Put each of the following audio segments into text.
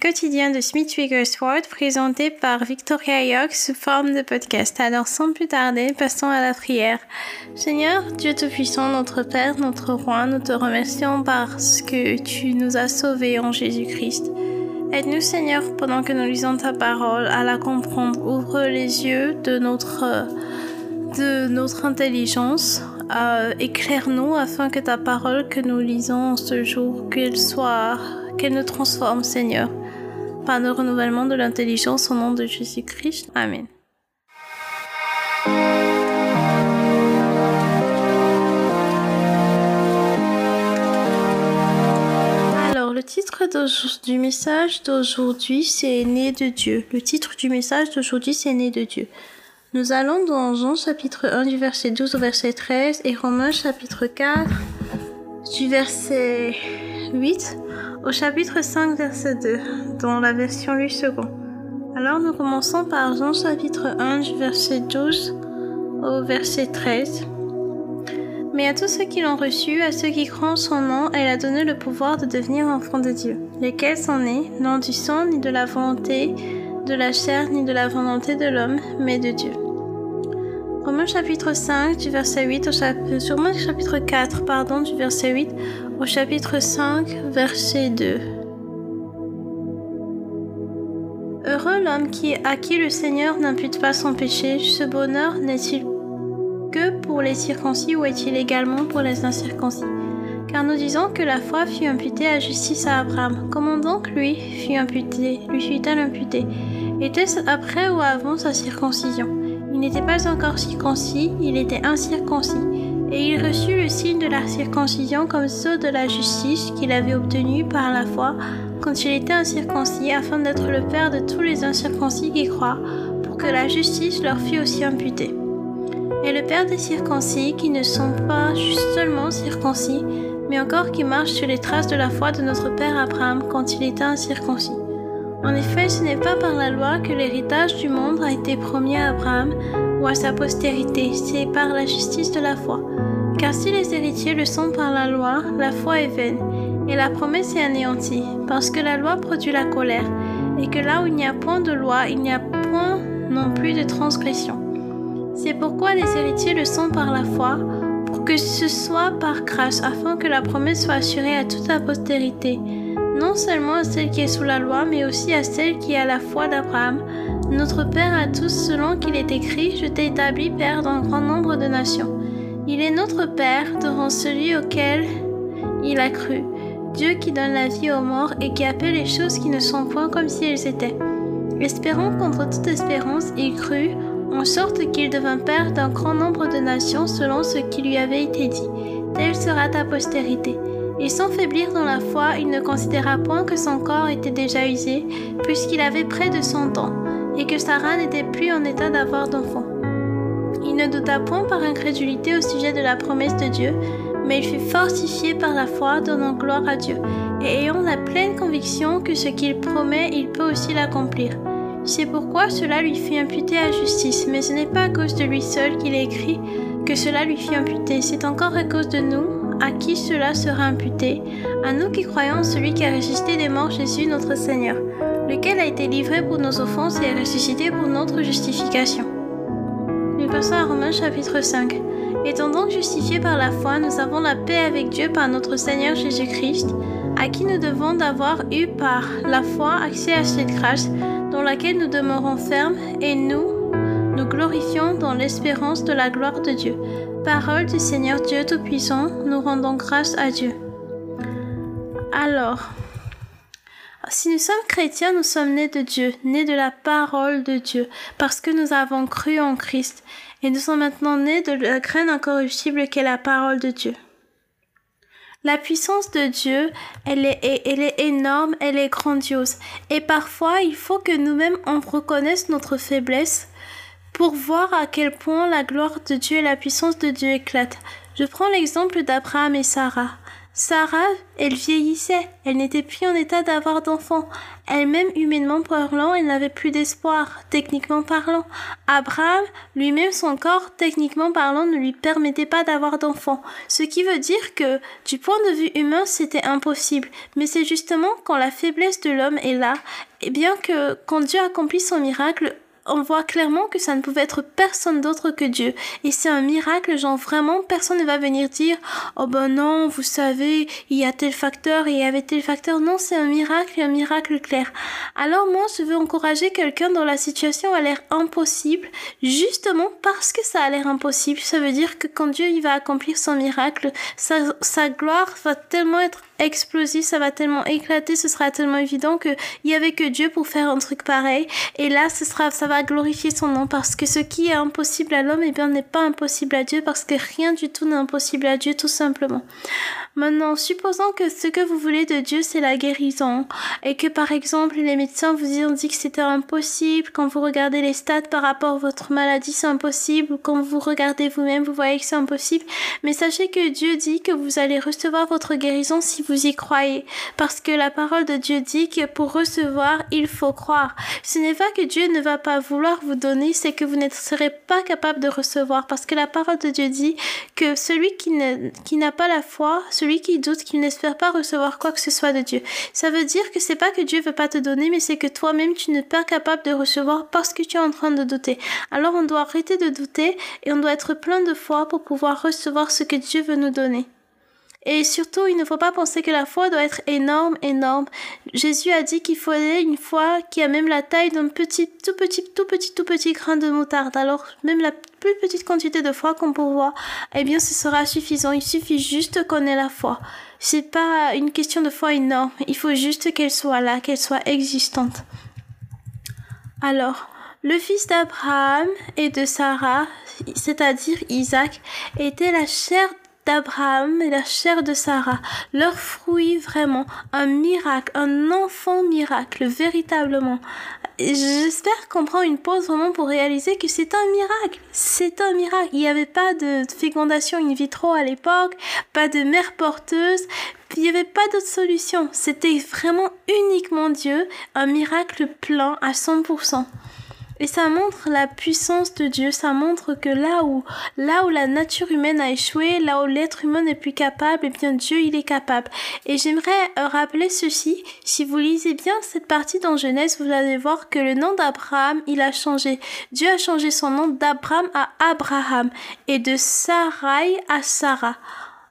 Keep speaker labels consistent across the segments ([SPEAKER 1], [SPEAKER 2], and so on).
[SPEAKER 1] quotidien de Smith Wigglesworth présenté par Victoria York sous forme de podcast. Alors sans plus tarder, passons à la prière. Seigneur, Dieu Tout-Puissant, notre Père, notre Roi, nous te remercions parce que tu nous as sauvés en Jésus-Christ. Aide-nous Seigneur pendant que nous lisons ta parole à la comprendre. Ouvre les yeux de notre, de notre intelligence euh, éclaire-nous afin que ta parole que nous lisons ce jour, qu'elle soit, qu'elle nous transforme, Seigneur, par le renouvellement de l'intelligence au nom de Jésus-Christ. Amen. Alors, le titre du message d'aujourd'hui, c'est Né de Dieu. Le titre du message d'aujourd'hui, c'est Né de Dieu. Nous allons dans Jean chapitre 1 du verset 12 au verset 13 et Romains chapitre 4 du verset 8 au chapitre 5 verset 2 dans la version 8 second. Alors nous commençons par Jean chapitre 1 du verset 12 au verset 13. Mais à tous ceux qui l'ont reçu, à ceux qui croient en son nom, elle a donné le pouvoir de devenir enfants de Dieu, lesquels sont nés, non du sang, ni de la volonté de la chair, ni de la volonté de l'homme, mais de Dieu. Romains chapitre 5 du verset 8 au chapitre, chapitre 4 pardon du verset 8 au chapitre 5 verset 2. Heureux l'homme qui à qui le Seigneur n'impute pas son péché, ce bonheur n'est-il que pour les circoncis ou est-il également pour les incirconcis? Car nous disons que la foi fut imputée à justice à Abraham. Comment donc lui fut imputé, lui fut-elle imputée? Était-ce après ou avant sa circoncision? Il n'était pas encore circoncis, il était incirconcis, et il reçut le signe de la circoncision comme sceau de la justice qu'il avait obtenu par la foi quand il était incirconcis, afin d'être le Père de tous les incirconcis qui croient, pour que la justice leur fût aussi imputée. Et le Père des circoncis qui ne sont pas seulement circoncis, mais encore qui marchent sur les traces de la foi de notre Père Abraham quand il était incirconcis. En effet, ce n'est pas par la loi que l'héritage du monde a été promis à Abraham ou à sa postérité, c'est par la justice de la foi. Car si les héritiers le sont par la loi, la foi est vaine, et la promesse est anéantie, parce que la loi produit la colère, et que là où il n'y a point de loi, il n'y a point non plus de transgression. C'est pourquoi les héritiers le sont par la foi, pour que ce soit par grâce, afin que la promesse soit assurée à toute la postérité non seulement à celle qui est sous la loi, mais aussi à celle qui est à la foi d'Abraham, notre Père à tous, selon qu'il est écrit, je t'ai établi Père d'un grand nombre de nations. Il est notre Père devant celui auquel il a cru, Dieu qui donne la vie aux morts et qui appelle les choses qui ne sont point comme si elles étaient. Espérant contre toute espérance, il crut, en sorte qu'il devint Père d'un grand nombre de nations selon ce qui lui avait été dit. Telle sera ta postérité. Et sans faiblir dans la foi, il ne considéra point que son corps était déjà usé, puisqu'il avait près de cent ans, et que Sarah n'était plus en état d'avoir d'enfant. Il ne douta point par incrédulité au sujet de la promesse de Dieu, mais il fut fortifié par la foi, donnant gloire à Dieu, et ayant la pleine conviction que ce qu'il promet, il peut aussi l'accomplir. C'est pourquoi cela lui fut imputé à justice, mais ce n'est pas à cause de lui seul qu'il a écrit que cela lui fut imputé, c'est encore à cause de nous, à qui cela sera imputé À nous qui croyons celui qui a résisté des morts Jésus notre Seigneur, lequel a été livré pour nos offenses et est ressuscité pour notre justification. Passons à Romains chapitre 5. Étant donc justifiés par la foi, nous avons la paix avec Dieu par notre Seigneur Jésus-Christ, à qui nous devons d'avoir eu par la foi accès à cette grâce dans laquelle nous demeurons fermes et nous nous glorifions dans l'espérance de la gloire de Dieu. Parole du Seigneur Dieu Tout-Puissant, nous rendons grâce à Dieu. Alors, si nous sommes chrétiens, nous sommes nés de Dieu, nés de la parole de Dieu, parce que nous avons cru en Christ, et nous sommes maintenant nés de la graine incorruptible qu'est la parole de Dieu. La puissance de Dieu, elle est, énorme, elle est grandiose, et parfois il faut que nous-mêmes on reconnaisse notre faiblesse pour voir à quel point la gloire de Dieu et la puissance de Dieu éclatent. Je prends l'exemple d'Abraham et Sarah. Sarah, elle vieillissait, elle n'était plus en état d'avoir d'enfants. Elle-même, humainement parlant, elle n'avait plus d'espoir, techniquement parlant. Abraham, lui-même, son corps, techniquement parlant, ne lui permettait pas d'avoir d'enfants. Ce qui veut dire que, du point de vue humain, c'était impossible. Mais c'est justement quand la faiblesse de l'homme est là, et bien que quand Dieu accomplit son miracle, on voit clairement que ça ne pouvait être personne d'autre que Dieu. Et c'est un miracle, genre vraiment, personne ne va venir dire, oh ben non, vous savez, il y a tel facteur il y avait tel facteur. Non, c'est un miracle, un miracle clair. Alors moi, je veux encourager quelqu'un dont la situation a l'air impossible, justement parce que ça a l'air impossible. Ça veut dire que quand Dieu il va accomplir son miracle, sa, sa gloire va tellement être explosif, ça va tellement éclater, ce sera tellement évident que il y avait que Dieu pour faire un truc pareil. Et là, ce sera, ça va glorifier son nom parce que ce qui est impossible à l'homme, eh bien, n'est pas impossible à Dieu parce que rien du tout n'est impossible à Dieu, tout simplement. Maintenant, supposons que ce que vous voulez de Dieu, c'est la guérison, et que par exemple les médecins vous ont dit que c'était impossible, quand vous regardez les stats par rapport à votre maladie, c'est impossible, quand vous regardez vous-même, vous voyez que c'est impossible, mais sachez que Dieu dit que vous allez recevoir votre guérison si vous y croyez, parce que la parole de Dieu dit que pour recevoir, il faut croire. Ce n'est pas que Dieu ne va pas vouloir vous donner, c'est que vous ne serez pas capable de recevoir, parce que la parole de Dieu dit que celui qui n'a pas la foi, celui qui doute, qui n'espère pas recevoir quoi que ce soit de Dieu. Ça veut dire que c'est pas que Dieu veut pas te donner, mais c'est que toi-même tu n'es pas capable de recevoir parce que tu es en train de douter. Alors on doit arrêter de douter et on doit être plein de foi pour pouvoir recevoir ce que Dieu veut nous donner. Et surtout, il ne faut pas penser que la foi doit être énorme, énorme. Jésus a dit qu'il fallait une foi qui a même la taille d'un petit, tout petit, tout petit, tout petit grain de moutarde. Alors, même la plus petite quantité de foi qu'on peut voir, eh bien, ce sera suffisant. Il suffit juste qu'on ait la foi. C'est pas une question de foi énorme. Il faut juste qu'elle soit là, qu'elle soit existante. Alors, le fils d'Abraham et de Sarah, c'est-à-dire Isaac, était la chair d'Abraham et la chair de Sarah, leur fruit vraiment, un miracle, un enfant miracle, véritablement. J'espère qu'on prend une pause vraiment pour réaliser que c'est un miracle. C'est un miracle. Il n'y avait pas de fécondation in vitro à l'époque, pas de mère porteuse, il n'y avait pas d'autre solution. C'était vraiment uniquement Dieu, un miracle plein à 100%. Et ça montre la puissance de Dieu, ça montre que là où, là où la nature humaine a échoué, là où l'être humain n'est plus capable, eh bien Dieu il est capable. Et j'aimerais euh, rappeler ceci, si vous lisez bien cette partie dans Genèse, vous allez voir que le nom d'Abraham, il a changé. Dieu a changé son nom d'Abraham à Abraham et de Sarai à Sarah.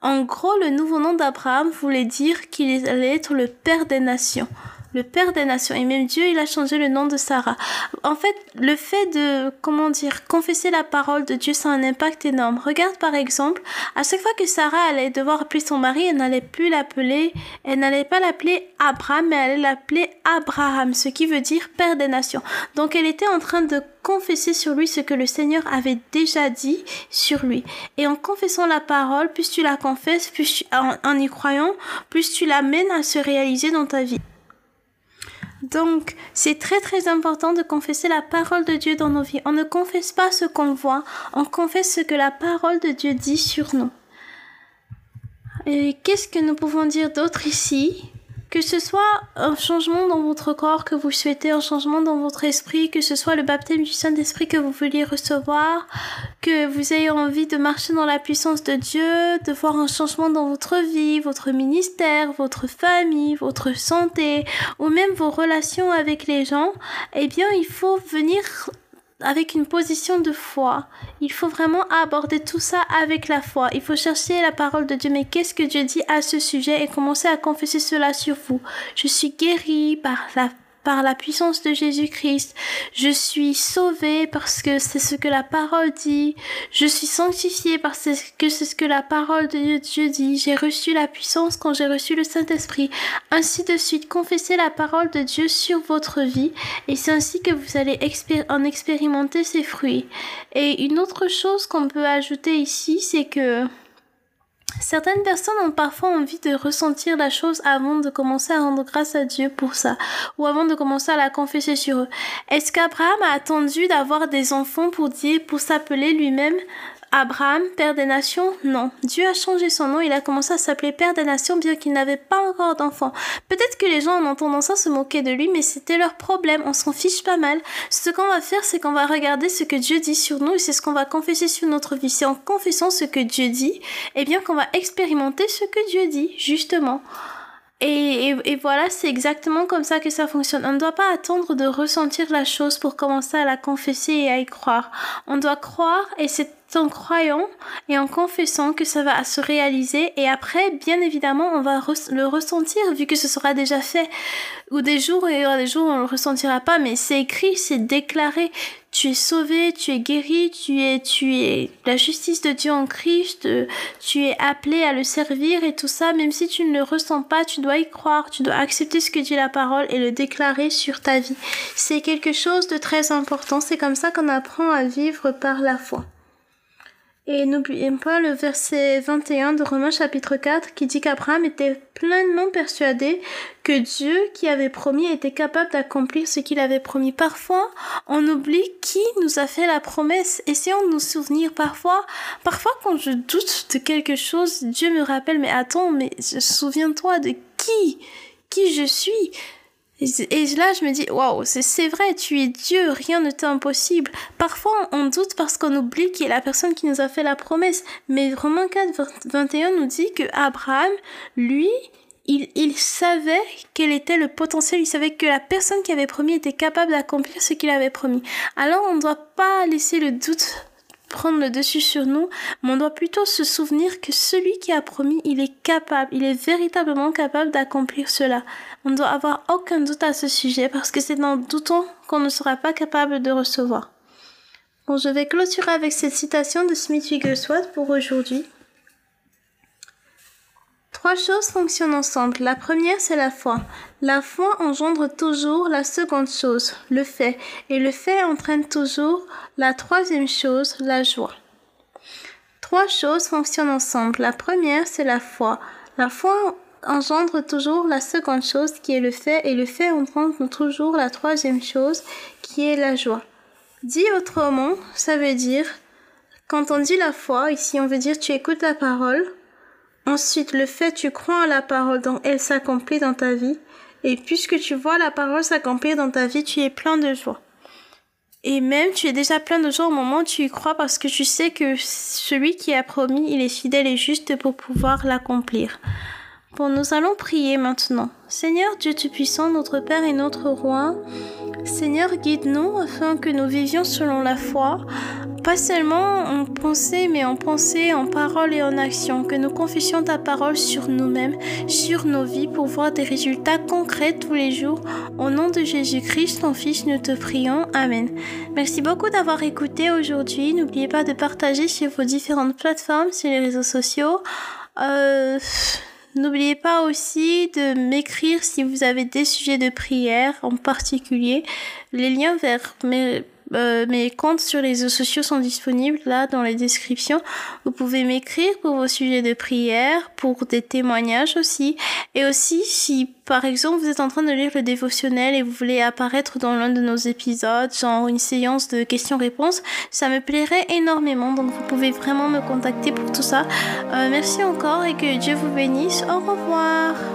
[SPEAKER 1] En gros, le nouveau nom d'Abraham voulait dire qu'il allait être le père des nations le Père des nations. Et même Dieu, il a changé le nom de Sarah. En fait, le fait de, comment dire, confesser la parole de Dieu, ça a un impact énorme. Regarde par exemple, à chaque fois que Sarah allait devoir appeler son mari, elle n'allait plus l'appeler, elle n'allait pas l'appeler Abraham, mais elle allait l'appeler Abraham, ce qui veut dire Père des nations. Donc elle était en train de confesser sur lui ce que le Seigneur avait déjà dit sur lui. Et en confessant la parole, plus tu la confesses, plus en, en y croyant, plus tu l'amènes à se réaliser dans ta vie. Donc, c'est très très important de confesser la parole de Dieu dans nos vies. On ne confesse pas ce qu'on voit, on confesse ce que la parole de Dieu dit sur nous. Et qu'est-ce que nous pouvons dire d'autre ici? Que ce soit un changement dans votre corps que vous souhaitez, un changement dans votre esprit, que ce soit le baptême du Saint-Esprit que vous vouliez recevoir, que vous ayez envie de marcher dans la puissance de Dieu, de voir un changement dans votre vie, votre ministère, votre famille, votre santé, ou même vos relations avec les gens, eh bien, il faut venir avec une position de foi. Il faut vraiment aborder tout ça avec la foi. Il faut chercher la parole de Dieu. Mais qu'est-ce que Dieu dit à ce sujet et commencer à confesser cela sur vous? Je suis guéri par la par la puissance de Jésus-Christ. Je suis sauvé parce que c'est ce que la parole dit. Je suis sanctifié parce que c'est ce que la parole de Dieu dit. J'ai reçu la puissance quand j'ai reçu le Saint-Esprit. Ainsi de suite, confessez la parole de Dieu sur votre vie et c'est ainsi que vous allez en expérimenter ses fruits. Et une autre chose qu'on peut ajouter ici, c'est que Certaines personnes ont parfois envie de ressentir la chose avant de commencer à rendre grâce à Dieu pour ça, ou avant de commencer à la confesser sur eux. Est-ce qu'Abraham a attendu d'avoir des enfants pour dire, pour s'appeler lui-même? Abraham, Père des Nations? Non. Dieu a changé son nom, il a commencé à s'appeler Père des Nations bien qu'il n'avait pas encore d'enfants. Peut-être que les gens en entendant ça se moquaient de lui, mais c'était leur problème, on s'en fiche pas mal. Ce qu'on va faire, c'est qu'on va regarder ce que Dieu dit sur nous et c'est ce qu'on va confesser sur notre vie. C'est en confessant ce que Dieu dit, eh bien qu'on va expérimenter ce que Dieu dit, justement. Et, et, voilà, c'est exactement comme ça que ça fonctionne. On ne doit pas attendre de ressentir la chose pour commencer à la confesser et à y croire. On doit croire et c'est en croyant et en confessant que ça va se réaliser et après, bien évidemment, on va le ressentir vu que ce sera déjà fait. Ou des jours, il y aura des jours on le ressentira pas, mais c'est écrit, c'est déclaré. Tu es sauvé, tu es guéri, tu es, tu es la justice de Dieu en Christ, tu es appelé à le servir et tout ça, même si tu ne le ressens pas, tu dois y croire, tu dois accepter ce que dit la parole et le déclarer sur ta vie. C'est quelque chose de très important, c'est comme ça qu'on apprend à vivre par la foi. Et n'oublions pas le verset 21 de Romains chapitre 4 qui dit qu'Abraham était pleinement persuadé que Dieu qui avait promis était capable d'accomplir ce qu'il avait promis. Parfois, on oublie qui nous a fait la promesse. Essayons de nous souvenir parfois. Parfois, quand je doute de quelque chose, Dieu me rappelle, mais attends, mais souviens-toi de qui, qui je suis. Et là, je me dis, waouh, c'est vrai, tu es Dieu, rien ne t'est impossible. Parfois, on doute parce qu'on oublie qui est la personne qui nous a fait la promesse. Mais Romains 4, 21 nous dit que Abraham, lui, il savait quel était le potentiel, il savait que la personne qui avait promis était capable d'accomplir ce qu'il avait promis. Alors, on ne doit pas laisser le doute prendre le dessus sur nous, mais on doit plutôt se souvenir que celui qui a promis, il est capable, il est véritablement capable d'accomplir cela. On ne doit avoir aucun doute à ce sujet parce que c'est dans doutant qu'on ne sera pas capable de recevoir. Bon, je vais clôturer avec cette citation de Smith Wigglesworth pour aujourd'hui. Trois choses fonctionnent ensemble. La première, c'est la foi. La foi engendre toujours la seconde chose, le fait. Et le fait entraîne toujours la troisième chose, la joie. Trois choses fonctionnent ensemble. La première, c'est la foi. La foi engendre toujours la seconde chose qui est le fait et le fait engendre toujours la troisième chose qui est la joie. Dit autrement, ça veut dire, quand on dit la foi, ici on veut dire tu écoutes la parole, Ensuite, le fait tu crois en la parole, donc elle s'accomplit dans ta vie. Et puisque tu vois la parole s'accomplir dans ta vie, tu es plein de joie. Et même tu es déjà plein de joie au moment où tu y crois parce que tu sais que celui qui a promis, il est fidèle et juste pour pouvoir l'accomplir. Bon, nous allons prier maintenant. Seigneur Dieu Tout-Puissant, notre Père et notre Roi, Seigneur, guide-nous afin que nous vivions selon la foi, pas seulement en pensée, mais en pensée, en parole et en action, que nous confessions ta parole sur nous-mêmes, sur nos vies, pour voir des résultats concrets tous les jours. Au nom de Jésus-Christ, ton Fils, nous te prions. Amen. Merci beaucoup d'avoir écouté aujourd'hui. N'oubliez pas de partager sur vos différentes plateformes, sur les réseaux sociaux. Euh... N'oubliez pas aussi de m'écrire si vous avez des sujets de prière en particulier. Les liens vers mes euh, mes comptes sur les réseaux sociaux sont disponibles là dans les descriptions. Vous pouvez m'écrire pour vos sujets de prière, pour des témoignages aussi. Et aussi, si par exemple vous êtes en train de lire le dévotionnel et vous voulez apparaître dans l'un de nos épisodes, genre une séance de questions-réponses, ça me plairait énormément. Donc vous pouvez vraiment me contacter pour tout ça. Euh, merci encore et que Dieu vous bénisse. Au revoir.